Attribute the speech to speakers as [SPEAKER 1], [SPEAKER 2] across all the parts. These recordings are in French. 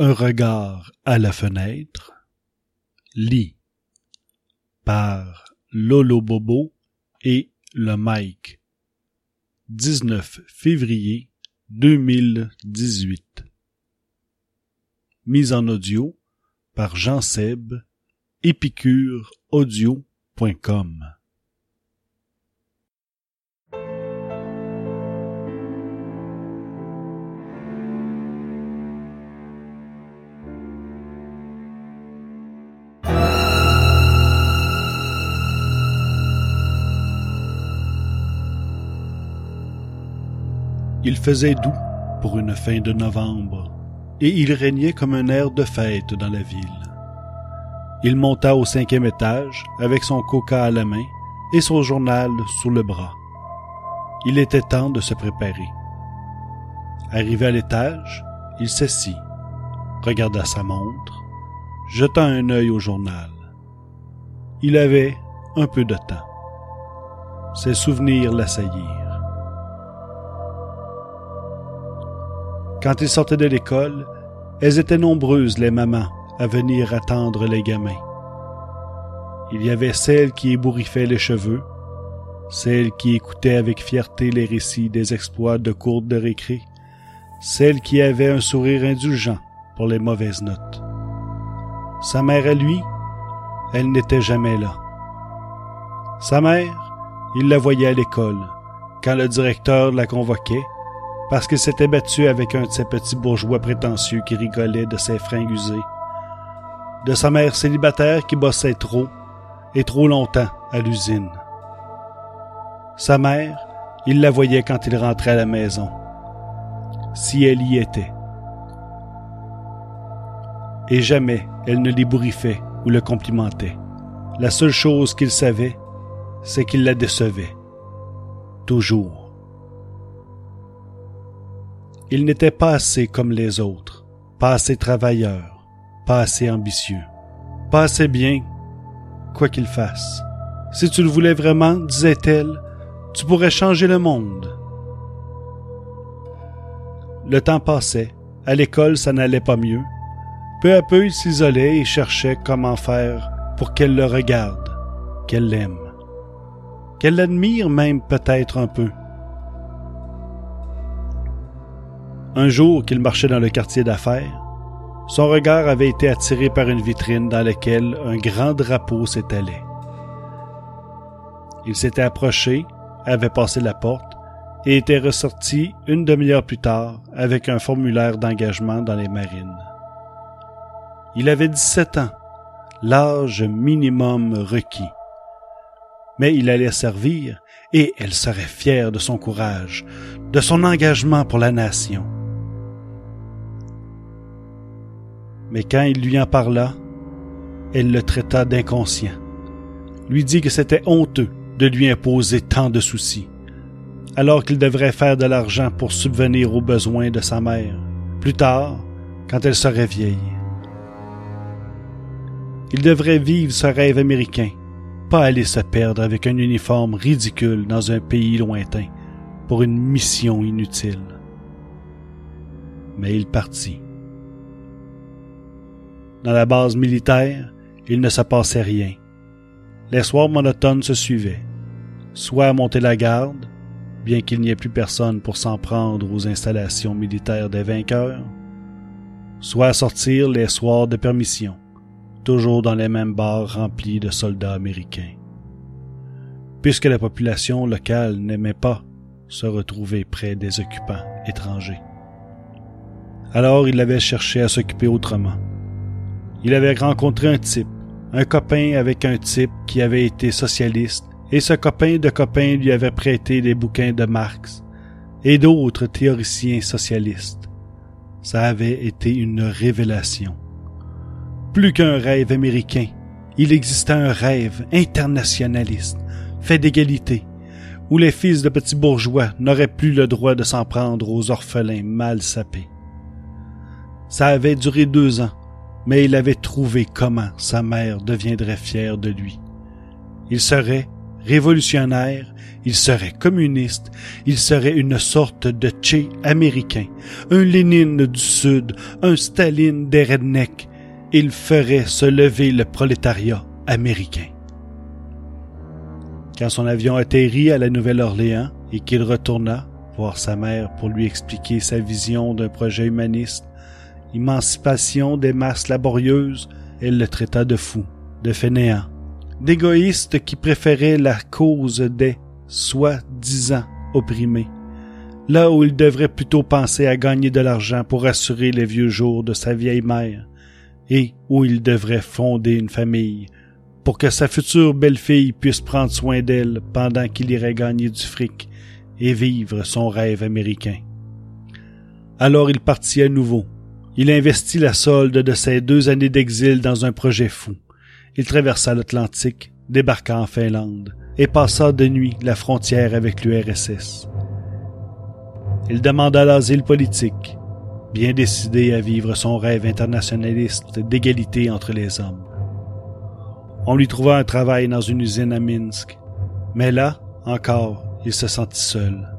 [SPEAKER 1] Un regard à la fenêtre. Lit par Lolo Bobo et le Mike. 19 février 2018. Mise en audio par Jean Seb, épicureaudio.com. Il faisait doux pour une fin de novembre, et il régnait comme un air de fête dans la ville. Il monta au cinquième étage avec son coca à la main et son journal sous le bras. Il était temps de se préparer. Arrivé à l'étage, il s'assit, regarda sa montre, jeta un œil au journal. Il avait un peu de temps. Ses souvenirs l'assaillirent. Quand il sortait de l'école, elles étaient nombreuses, les mamans, à venir attendre les gamins. Il y avait celles qui ébouriffaient les cheveux, celles qui écoutaient avec fierté les récits des exploits de cours de récré, celles qui avaient un sourire indulgent pour les mauvaises notes. Sa mère à lui, elle n'était jamais là. Sa mère, il la voyait à l'école, quand le directeur la convoquait, parce qu'il s'était battu avec un de ces petits bourgeois prétentieux qui rigolait de ses fringues usées, de sa mère célibataire qui bossait trop et trop longtemps à l'usine. Sa mère, il la voyait quand il rentrait à la maison, si elle y était. Et jamais elle ne l'ébouriffait ou le complimentait. La seule chose qu'il savait, c'est qu'il la décevait. Toujours. Il n'était pas assez comme les autres, pas assez travailleur, pas assez ambitieux, pas assez bien, quoi qu'il fasse. Si tu le voulais vraiment, disait-elle, tu pourrais changer le monde. Le temps passait. À l'école, ça n'allait pas mieux. Peu à peu, il s'isolait et cherchait comment faire pour qu'elle le regarde, qu'elle l'aime, qu'elle l'admire même peut-être un peu. Un jour qu'il marchait dans le quartier d'affaires, son regard avait été attiré par une vitrine dans laquelle un grand drapeau s'étalait. Il s'était approché, avait passé la porte et était ressorti une demi-heure plus tard avec un formulaire d'engagement dans les marines. Il avait 17 ans, l'âge minimum requis. Mais il allait servir et elle serait fière de son courage, de son engagement pour la nation. Mais quand il lui en parla, elle le traita d'inconscient, lui dit que c'était honteux de lui imposer tant de soucis, alors qu'il devrait faire de l'argent pour subvenir aux besoins de sa mère, plus tard, quand elle serait vieille. Il devrait vivre ce rêve américain, pas aller se perdre avec un uniforme ridicule dans un pays lointain pour une mission inutile. Mais il partit. Dans la base militaire, il ne se passait rien. Les soirs monotones se suivaient. Soit à monter la garde, bien qu'il n'y ait plus personne pour s'en prendre aux installations militaires des vainqueurs, soit à sortir les soirs de permission, toujours dans les mêmes bars remplis de soldats américains. Puisque la population locale n'aimait pas se retrouver près des occupants étrangers. Alors il avait cherché à s'occuper autrement il avait rencontré un type, un copain avec un type qui avait été socialiste, et ce copain de copain lui avait prêté des bouquins de Marx et d'autres théoriciens socialistes. Ça avait été une révélation. Plus qu'un rêve américain, il existait un rêve internationaliste, fait d'égalité, où les fils de petits bourgeois n'auraient plus le droit de s'en prendre aux orphelins mal sapés. Ça avait duré deux ans, mais il avait trouvé comment sa mère deviendrait fière de lui. Il serait, révolutionnaire, il serait communiste, il serait une sorte de Che américain, un Lénine du Sud, un Staline des rednecks. Il ferait se lever le prolétariat américain. Quand son avion atterrit à la Nouvelle-Orléans et qu'il retourna voir sa mère pour lui expliquer sa vision d'un projet humaniste, émancipation des masses laborieuses, elle le traita de fou, de fainéant, d'égoïste qui préférait la cause des soi-disant opprimés, là où il devrait plutôt penser à gagner de l'argent pour assurer les vieux jours de sa vieille mère, et où il devrait fonder une famille, pour que sa future belle-fille puisse prendre soin d'elle pendant qu'il irait gagner du fric et vivre son rêve américain. Alors il partit à nouveau. Il investit la solde de ses deux années d'exil dans un projet fou. Il traversa l'Atlantique, débarqua en Finlande, et passa de nuit la frontière avec l'URSS. Il demanda l'asile politique, bien décidé à vivre son rêve internationaliste d'égalité entre les hommes. On lui trouva un travail dans une usine à Minsk, mais là, encore, il se sentit seul.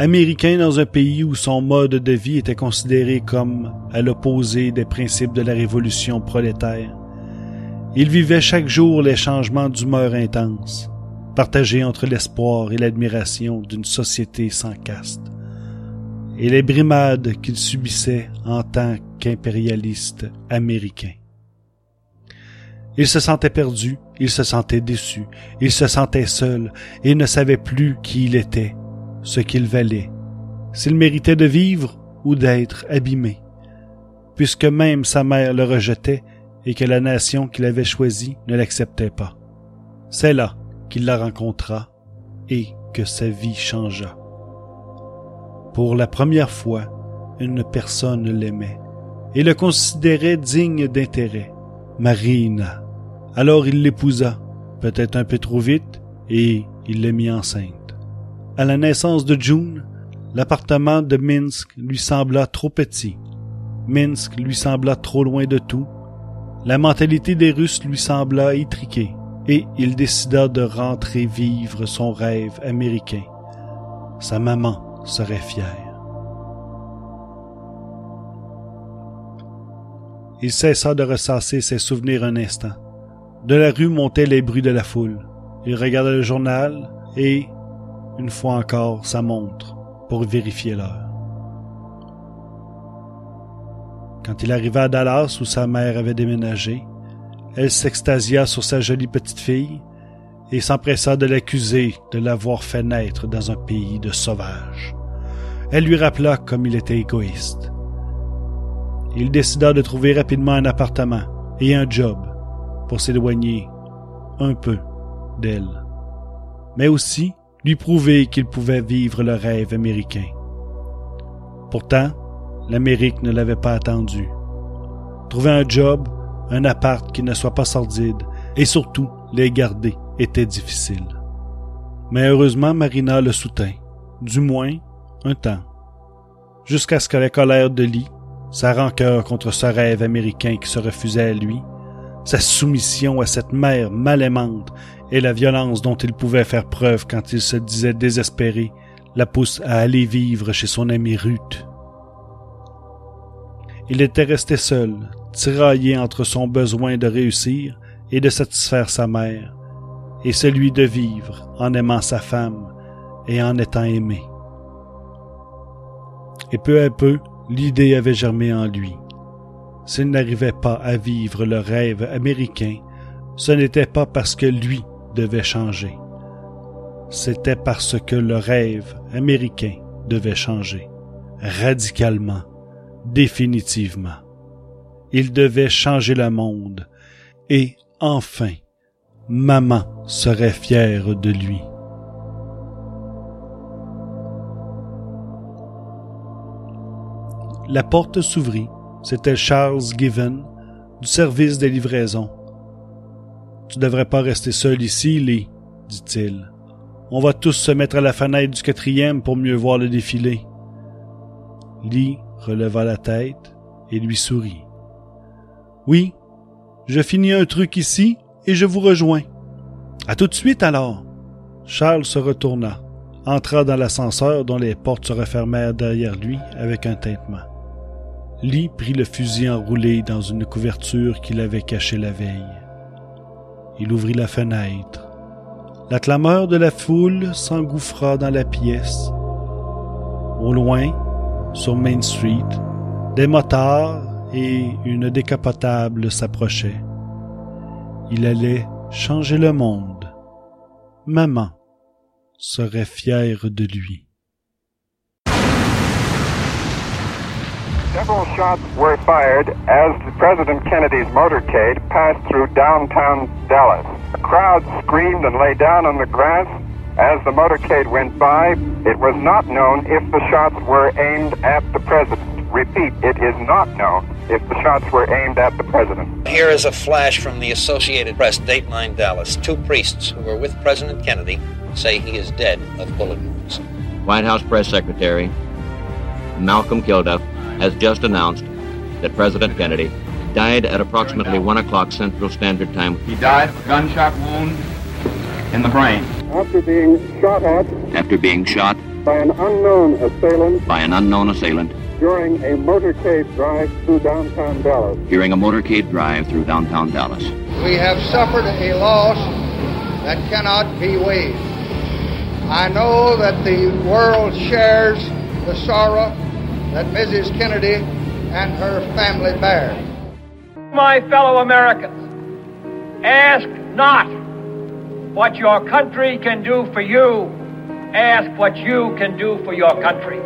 [SPEAKER 1] Américain dans un pays où son mode de vie était considéré comme à l'opposé des principes de la révolution prolétaire, il vivait chaque jour les changements d'humeur intenses, partagés entre l'espoir et l'admiration d'une société sans caste, et les brimades qu'il subissait en tant qu'impérialiste américain. Il se sentait perdu, il se sentait déçu, il se sentait seul et ne savait plus qui il était, ce qu'il valait, s'il méritait de vivre ou d'être abîmé, puisque même sa mère le rejetait et que la nation qu'il avait choisie ne l'acceptait pas. C'est là qu'il la rencontra et que sa vie changea. Pour la première fois, une personne l'aimait et le considérait digne d'intérêt. Marina. Alors il l'épousa, peut-être un peu trop vite, et il l'a mis enceinte. À la naissance de June, l'appartement de Minsk lui sembla trop petit. Minsk lui sembla trop loin de tout la mentalité des Russes lui sembla étriquée et il décida de rentrer vivre son rêve américain. Sa maman serait fière. Il cessa de ressasser ses souvenirs un instant. De la rue montaient les bruits de la foule. Il regarda le journal et, une fois encore, sa montre pour vérifier l'heure. Quand il arriva à Dallas où sa mère avait déménagé, elle s'extasia sur sa jolie petite fille et s'empressa de l'accuser de l'avoir fait naître dans un pays de sauvages. Elle lui rappela comme il était égoïste. Il décida de trouver rapidement un appartement et un job pour s'éloigner un peu d'elle, mais aussi lui prouver qu'il pouvait vivre le rêve américain. Pourtant, l'Amérique ne l'avait pas attendu. Trouver un job, un appart qui ne soit pas sordide, et surtout les garder était difficile. Mais heureusement Marina le soutint, du moins un temps, jusqu'à ce que la colère de Lee, sa rancœur contre ce rêve américain qui se refusait à lui, sa soumission à cette mère mal aimante et la violence dont il pouvait faire preuve quand il se disait désespéré, la pousse à aller vivre chez son ami Ruth. Il était resté seul, tiraillé entre son besoin de réussir et de satisfaire sa mère, et celui de vivre en aimant sa femme et en étant aimé. Et peu à peu, l'idée avait germé en lui. S'il n'arrivait pas à vivre le rêve américain, ce n'était pas parce que lui devait changer. C'était parce que le rêve américain devait changer, radicalement définitivement. Il devait changer le monde, et enfin, maman serait fière de lui. La porte s'ouvrit. C'était Charles Given, du service des livraisons. Tu devrais pas rester seul ici, Lee, dit-il. On va tous se mettre à la fenêtre du quatrième pour mieux voir le défilé. Lee releva la tête et lui sourit. Oui, je finis un truc ici et je vous rejoins. À tout de suite alors. Charles se retourna, entra dans l'ascenseur dont les portes se refermèrent derrière lui avec un tintement. Lee prit le fusil enroulé dans une couverture qu'il avait cachée la veille. Il ouvrit la fenêtre. La clameur de la foule s'engouffra dans la pièce. Au loin, sur Main Street, des motards et une décapotable s'approchaient. Il allait changer le monde. Maman serait fière de lui.
[SPEAKER 2] Several shots were fired as President Kennedy's motorcade passed through downtown Dallas. A crowd screamed and lay down on the grass as the motorcade went by. It was not known if the shots were aimed at the president. Repeat, it is not known if the shots were aimed at the president.
[SPEAKER 3] Here is a flash from the Associated Press, Dateline Dallas. Two priests who were with President Kennedy say he is dead of bullet wounds.
[SPEAKER 4] White House Press Secretary Malcolm Kilduff has just announced that President Kennedy died at approximately 1 o'clock Central Standard Time.
[SPEAKER 5] He died of a gunshot wound in the brain.
[SPEAKER 2] After being shot at
[SPEAKER 4] After being shot
[SPEAKER 2] by an unknown assailant
[SPEAKER 4] by an unknown assailant
[SPEAKER 2] during a motorcade drive through downtown Dallas.
[SPEAKER 4] during a motorcade drive through downtown Dallas.
[SPEAKER 6] We have suffered a loss that cannot be weighed. I know that the world shares the sorrow that Mrs. Kennedy and her family bear.
[SPEAKER 7] My fellow Americans, ask not what your country can do for you, ask what you can do for your country.